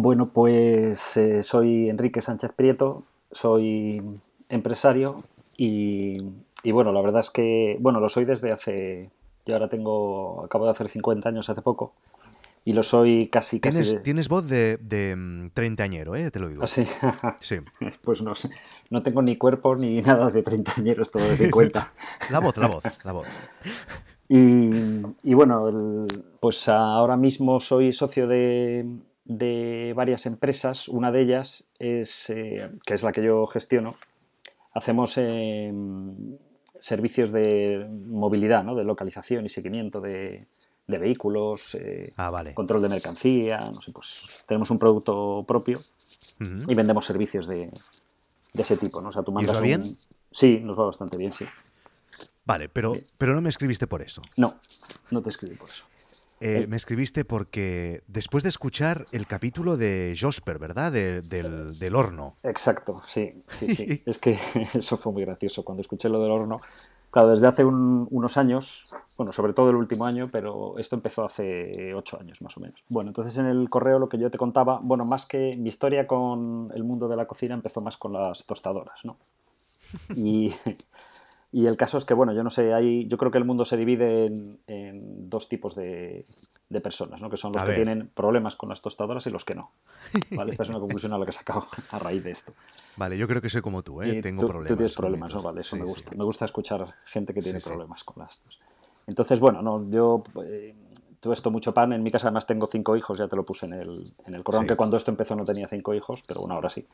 Bueno, pues eh, soy Enrique Sánchez Prieto, soy empresario y, y, bueno, la verdad es que, bueno, lo soy desde hace, yo ahora tengo, acabo de hacer 50 años hace poco y lo soy casi casi. Tienes, tienes voz de, de treintañero, ¿eh? Te lo digo. ¿Ah, sí? Sí. Pues no sé. No tengo ni cuerpo ni nada de treintañeros, todo de 50. la voz, la voz, la voz. Y, y bueno, el- pues ahora mismo soy socio de, de varias empresas. Una de ellas es, eh, que es la que yo gestiono. Hacemos eh, servicios de movilidad, ¿no? de localización y seguimiento de, de vehículos, eh, Ah, vale. control de mercancía, no sé, pues tenemos un producto propio y vendemos servicios de, de ese tipo, ¿no? O sea, tú os mandas va un- bien? Sí, nos va bastante bien, sí. Vale, pero, pero no me escribiste por eso. No, no te escribí por eso. Eh, Eh. me escribiste porque después de escuchar el capítulo de Josper, ¿verdad? De- del, del horno. Exacto, sí, sí, sí. es que eso fue muy gracioso. Cuando escuché lo del horno, claro, desde hace un- unos años, bueno, sobre todo el último año, pero esto empezó hace ocho años más o menos. Bueno, entonces en el correo lo que yo te contaba, bueno, más que mi historia con el mundo de la cocina empezó más con las tostadoras, ¿no? Y, y el caso es que, bueno, yo no sé, hay, yo creo que el mundo se divide en, en dos tipos de, de personas, ¿no? Que son los A que ver. tienen problemas con las tostadoras y los que no. ¿vale? Esta es una conclusión a la que he sacado a raíz de esto. Vale, yo creo que soy como tú, ¿eh? Y Tengo tú, problemas. Tú tienes problemas, ¿no? Vale, eso Sí, me sí. gusta. Me gusta escuchar gente que tiene Sí, problemas con las Entonces, bueno, no, yo eh, todo esto mucho pan. En mi casa además tengo cinco hijos, ya te lo puse en el, en el correo, Sí. aunque cuando esto empezó no tenía cinco hijos, pero bueno, ahora sí.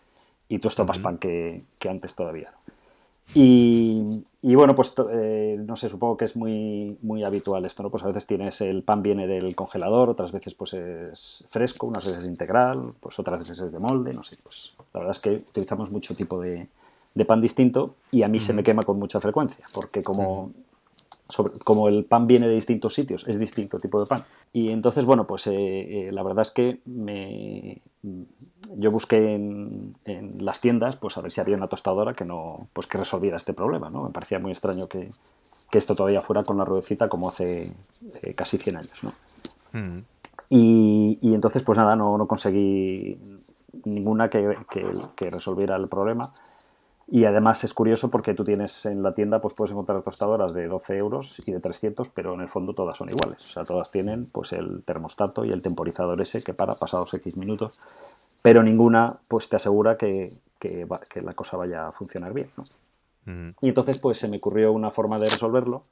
Y tú esto más pan que, que antes todavía. ¿no? Y, y bueno, pues eh, no sé, supongo que es muy, muy habitual esto, ¿no? Pues a veces tienes el pan viene del congelador, otras veces pues es fresco, unas veces integral, pues otras veces es de molde, no sé, pues la verdad es que utilizamos mucho tipo de, de pan distinto y a mí se me quema con mucha frecuencia, porque como, sobre- como el pan viene de distintos sitios, es distinto tipo de pan. Y entonces, bueno, pues eh, eh, la verdad es que me, yo busqué en, en las tiendas pues a ver si había una tostadora que no pues que resolviera este problema, ¿no? Me parecía muy extraño que, que esto todavía fuera con la ruedecita como hace eh, casi 100 años, ¿no? Mm. Y, y entonces, pues nada, no, no conseguí ninguna que, que- que resolviera el problema. Y además es curioso porque tú tienes en la tienda, pues puedes encontrar tostadoras de 12 euros y de 300, pero en el fondo todas son iguales. O sea, todas tienen pues el termostato y el temporizador ese que para pasados X minutos, pero ninguna pues te asegura que, que va- que la cosa vaya a funcionar bien, ¿no? Y entonces pues se me ocurrió una forma de resolverlo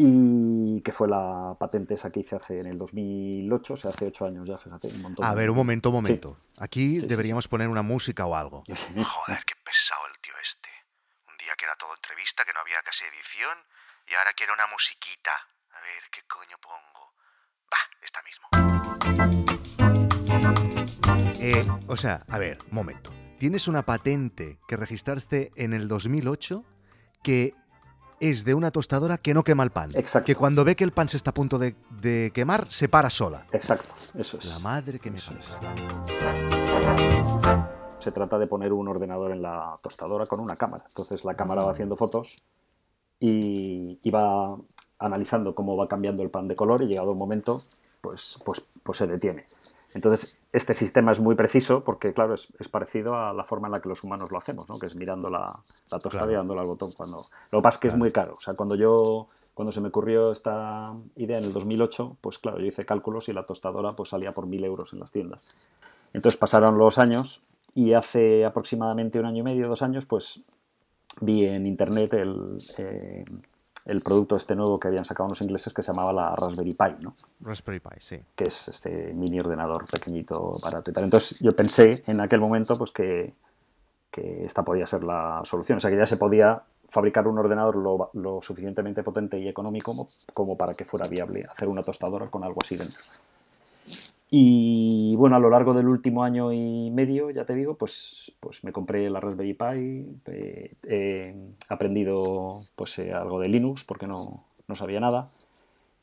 y que fue la patente esa que hice hace en el 2008, o sea, hace 8 años ya, fíjate, un montón. A ver, un momento, un Sí. momento. Aquí sí, deberíamos poner una música o algo. Joder, qué pesado el tío este. Un día que era todo entrevista, que no había casi edición, y ahora quiere una musiquita. A ver, ¿qué coño pongo? Va, esta mismo. Eh, o sea, a ver, momento. Tienes una patente que registraste en el 2008 que es de una tostadora que no quema el pan. Exacto. Que cuando ve que el pan se está a punto de, de quemar, se para sola. Exacto, eso es. La madre que me parió. Se trata de poner un ordenador en la tostadora con una cámara. Entonces la cámara va haciendo fotos y, y va analizando cómo va cambiando el pan de color y llegado un momento, pues, pues, pues se detiene. Entonces, este sistema es muy preciso porque, claro, es, es parecido a la forma en la que los humanos lo hacemos, ¿no? que es mirando la, la tostada Claro. y dándole al botón. Cuando... Lo que pasa es que es muy caro. O sea, cuando yo cuando se me ocurrió esta idea en el 2008, pues claro, yo hice cálculos y la tostadora pues salía por mil euros en las tiendas. Entonces pasaron los años y hace aproximadamente un año y medio, dos años, pues vi en internet el, eh, el producto este nuevo que habían sacado unos ingleses que se llamaba la Raspberry Pi, ¿no? Raspberry Pi, sí. que es este mini ordenador pequeñito, barato y tal. Entonces yo pensé en aquel momento pues que, que esta podía ser la solución. O sea, que ya se podía fabricar un ordenador lo, lo suficientemente potente y económico como, como para que fuera viable hacer una tostadora con algo así dentro. Y bueno, a lo largo del último año y medio, ya te digo, pues, pues me compré la Raspberry Pi, eh, he aprendido pues eh, algo de Linux porque no, no sabía nada.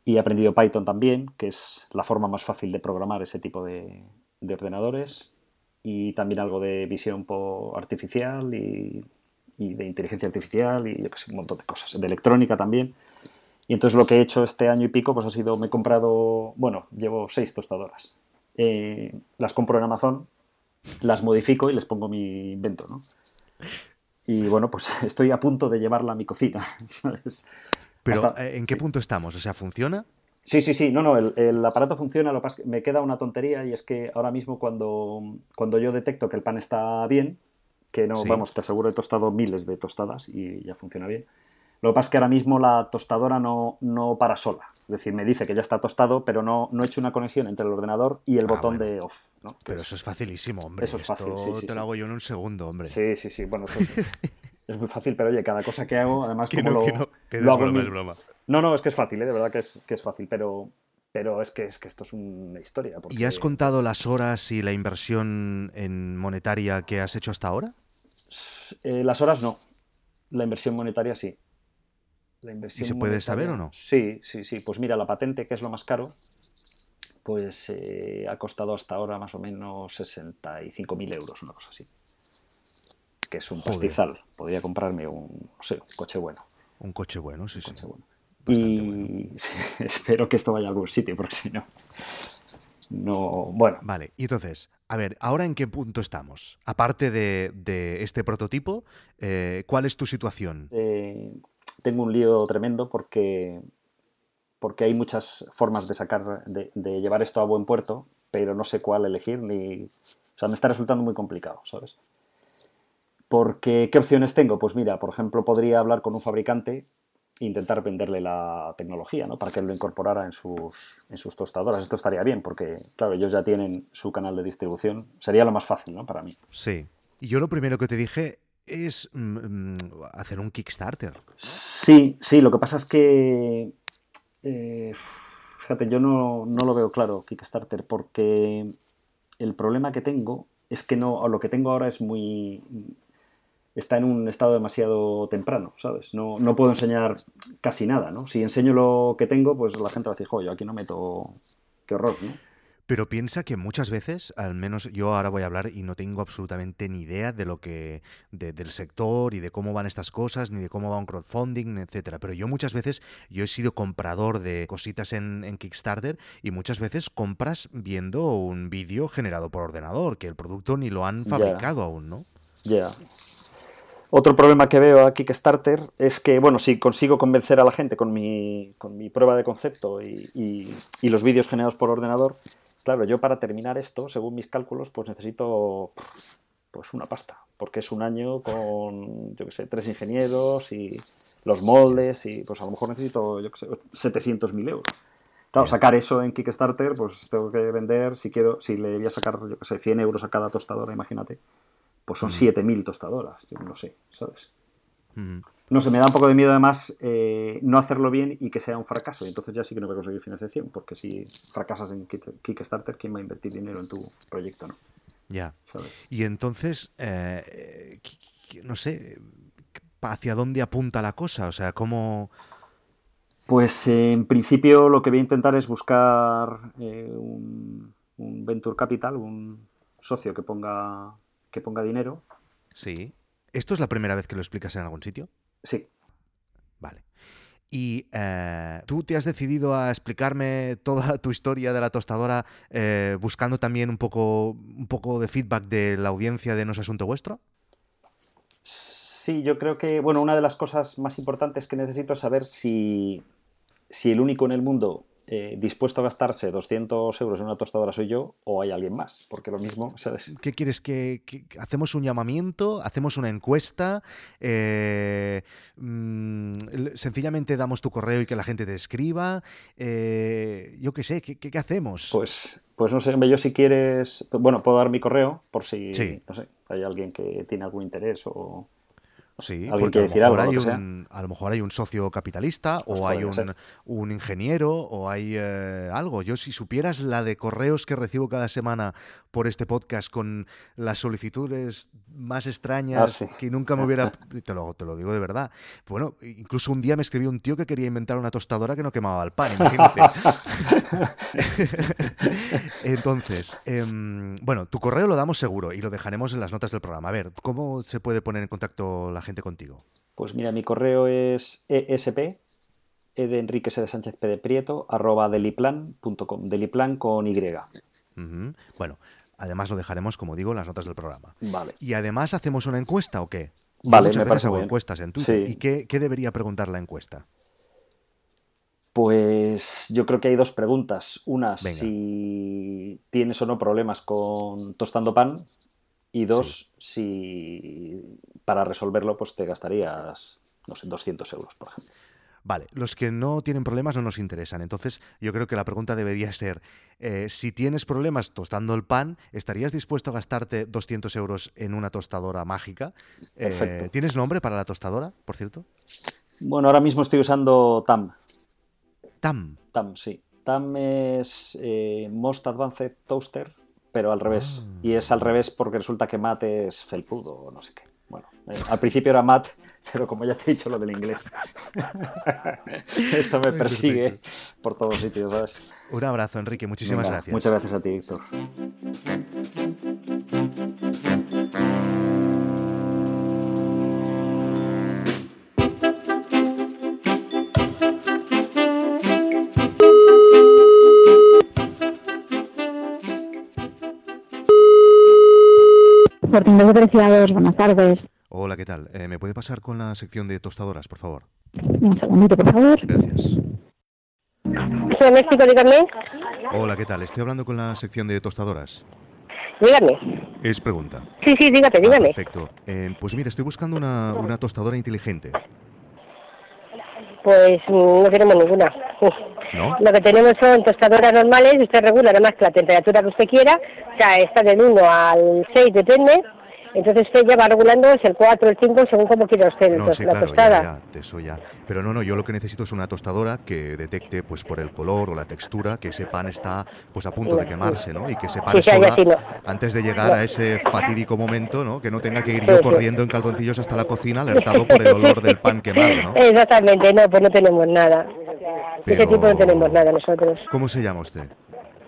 Y he aprendido Python también, que es la forma más fácil de programar ese tipo de, de ordenadores. Y también algo de visión artificial y, de inteligencia artificial y yo qué sé, un montón de cosas, de electrónica también. Y entonces lo que he hecho este año y pico pues ha sido, me he comprado, bueno, llevo seis tostadoras. eh, las compro en Amazon, las modifico y les pongo mi invento, ¿no? Y bueno, pues estoy a punto de llevarla a mi cocina, ¿sabes? Pero eh, ¿en qué punto estamos? O sea, ¿funciona? Sí, sí, sí, no, no, el, aparato funciona, lo que pasa es que me queda una tontería y es que ahora mismo cuando, cuando yo detecto que el pan está bien, que no, vamos, te aseguro he tostado miles de tostadas y ya funciona bien. Lo que pasa es que ahora mismo la tostadora no, no para sola. Es decir, me dice que ya está tostado, pero no, no he hecho una conexión entre el ordenador y el ah, botón de off. Pero eso es facilísimo, hombre. Eso es fácil. te lo hago yo en un segundo, hombre. Sí, sí, sí. Bueno, es, muy fácil, pero oye, cada cosa que hago, además, como lo, lo hago. es broma. No, no, es que es fácil, ¿eh? de verdad que es, que es fácil, pero, pero es que, es que esto es una historia. ¿Y has contado las horas y la inversión en monetaria que has hecho hasta ahora? Eh, las horas no. La inversión monetaria sí. ¿Y se puede saber o no? Sí, sí, sí. Pues mira, la patente, que es lo más caro, pues eh, ha costado hasta ahora más o menos 65.000 euros, una cosa así. Que es un pastizal. Podría comprarme un, no sé, un coche bueno. Un coche bueno, sí, sí. Y espero que esto vaya a algún sitio, porque si no, no, bueno. Vale, y entonces, a ver, ¿ahora en qué punto estamos? Aparte de, este prototipo, eh, ¿cuál es tu situación? Eh, tengo un lío tremendo porque, porque hay muchas formas de sacar, de, de, llevar esto a buen puerto, pero no sé cuál elegir ni... O sea, me está resultando muy complicado, ¿sabes? Porque, ¿qué opciones tengo? Pues mira, por ejemplo, podría hablar con un fabricante e intentar venderle la tecnología, ¿no? Para que él lo incorporara en sus, en sus tostadoras. Esto estaría bien, porque, claro, ellos ya tienen su canal de distribución. Sería lo más fácil, ¿no? Para mí. Sí. Y yo lo primero que te dije es mm, mm, hacer un Kickstarter. Sí, sí, lo que pasa es que... Eh, fíjate, yo no, no, lo veo claro, Kickstarter, porque el problema que tengo es que no, lo que tengo ahora es muy, está en un estado demasiado temprano, ¿sabes? No, no puedo enseñar casi nada, ¿no? Si enseño lo que tengo, pues la gente va a decir, yo aquí no meto... Qué horror, ¿no? Pero piensa que muchas veces, al menos yo ahora voy a hablar y no tengo absolutamente ni idea de lo que del sector y de cómo van estas cosas, ni de cómo va un crowdfunding, etcétera. Pero yo muchas veces yo he sido comprador de cositas en, Kickstarter y muchas veces compras viendo un vídeo generado por ordenador, que el producto ni lo han fabricado aún, ¿no? Ya. Otro problema que veo a Kickstarter es que, bueno, si consigo convencer a la gente con mi, con mi prueba de concepto y, los vídeos generados por ordenador, claro, yo para terminar esto, según mis cálculos, pues necesito pues una pasta, porque es un año con, yo qué sé, tres ingenieros y los moldes y pues a lo mejor necesito, yo qué sé, 700.000 euros. Claro, sacar eso en Kickstarter, pues tengo que vender, si quiero, si le voy a sacar, yo qué sé, 100 euros a cada tostadora, imagínate pues son 7.000 tostadoras, yo no sé, ¿sabes? No sé, me da un poco de miedo además eh, no hacerlo bien y que sea un fracaso. Y entonces ya sí que no voy a conseguir financiación, porque si fracasas en Kickstarter, ¿quién va a invertir dinero en tu proyecto? no? Ya. Y entonces, eh, no sé, ¿hacia dónde apunta la cosa? O sea, ¿cómo...? Pues en principio lo que voy a intentar es buscar eh, un, un Venture Capital, un socio que ponga que ponga dinero. Sí. ¿Esto es la primera vez que lo explicas en algún sitio? Sí. Vale. ¿Y eh, tú te has decidido a explicarme toda tu historia de la tostadora eh, buscando también un poco, un poco de feedback de la audiencia de No es Asunto Vuestro? Sí, yo creo que, bueno, una de las cosas más importantes que necesito es saber si, si el único en el mundo eh, dispuesto a gastarse 200 euros en una tostadora soy yo o hay alguien más, porque lo mismo, ¿Qué quieres? ¿Que, hacemos un llamamiento? ¿Hacemos una encuesta? Eh, mm, ¿Sencillamente damos tu correo y que la gente te escriba? Eh, yo qué sé, ¿qué, hacemos? Pues, pues no sé, yo si quieres, bueno, puedo dar mi correo por si, no sé, hay alguien que tiene algún interés o... Sí, porque a lo, mejor hay un, a lo mejor hay un socio capitalista o hay un, ingeniero o hay eh, algo. Yo si supieras la de correos que recibo cada semana por este podcast con las solicitudes más extrañas ah, que nunca me hubiera... Te lo, te lo digo de verdad. Bueno, incluso un día me escribió un tío que quería inventar una tostadora que no quemaba el pan, imagínate. Entonces, em, bueno, tu correo lo damos seguro y lo dejaremos en las notas del programa. A ver, ¿cómo se puede poner en contacto la gente contigo? Pues mira, mi correo es esp, e de Enrique de Sánchez P. de Prieto, arroba deliplan.com, deliplan con Y. Bueno, además lo dejaremos, como digo, en las notas del programa. Vale. ¿Y además hacemos una encuesta o qué? Vale, Muchas me hago bien. encuestas en Twitter. ¿Y qué, qué debería preguntar la encuesta? Pues yo creo que hay dos preguntas. Una, Venga. si tienes o no problemas con tostando pan. Y dos, si para resolverlo pues te gastarías, no sé, 200 euros, por ejemplo. Vale, los que no tienen problemas no nos interesan. Entonces, yo creo que la pregunta debería ser, eh, si tienes problemas tostando el pan, ¿estarías dispuesto a gastarte 200 euros en una tostadora mágica? Eh. ¿Tienes nombre para la tostadora, por cierto? Bueno, ahora mismo estoy usando TAM. TAM. TAM, sí. TAM es eh, Most Advanced Toaster, pero al revés. Ah. Y es al revés porque resulta que Matt es felpudo o no sé qué. Eh, al principio era Matt, pero como ya te he dicho lo del inglés. Esto me persigue por todos sitios, ¿sabes? Un abrazo, Enrique. Muchísimas Venga, gracias. Muchas gracias a ti, Víctor. De preciados, buenas tardes. Hola, ¿qué tal? Eh, ¿Me puede pasar con la sección de tostadoras, por favor? Un segundito, por favor. Gracias. Soy México, dígame. Hola, ¿qué tal? Estoy hablando con la sección de tostadoras. Dígame. Es pregunta. Sí, sí, dígate, Ah, dígame. perfecto. Eh, pues mira, estoy buscando una, una tostadora inteligente. Pues mm, no queremos ninguna. ¿No? Lo que tenemos son tostadoras normales, usted regula nada más que la temperatura que usted quiera, o sea, está del 1 al 6, depende. Entonces ya va regulando es el 4, el 5, según como quiera usted No, tos- sí, la claro, tostada. ya, ya, eso ya. Pero no, no, yo lo que necesito es una tostadora que detecte, pues por el color o la textura, que ese pan está pues a punto de quemarse, ¿no? Y que se pare Sí, sola así no. antes de llegar a ese fatídico momento, ¿no? Que no tenga que ir yo corriendo en calzoncillos hasta la cocina alertado por el olor del pan quemado, ¿no? Exactamente, no, pues no tenemos nada. De ese Pero- tipo no tenemos nada nosotros. ¿Cómo se llama usted?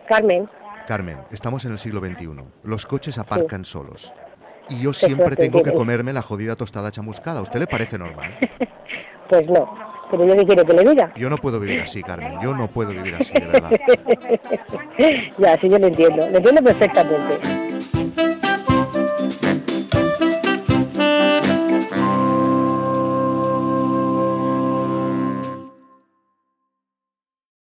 Carmen, Carmen, estamos en el siglo XXI. Los coches aparcan solos. Y yo siempre tengo que comerme la jodida tostada chamuscada. ¿A usted le parece normal? pues no. Pero yo qué quiere que le diga. Yo no puedo vivir así, Carmen. Yo no puedo vivir así, de verdad. ya, sí, yo lo entiendo. Lo entiendo perfectamente.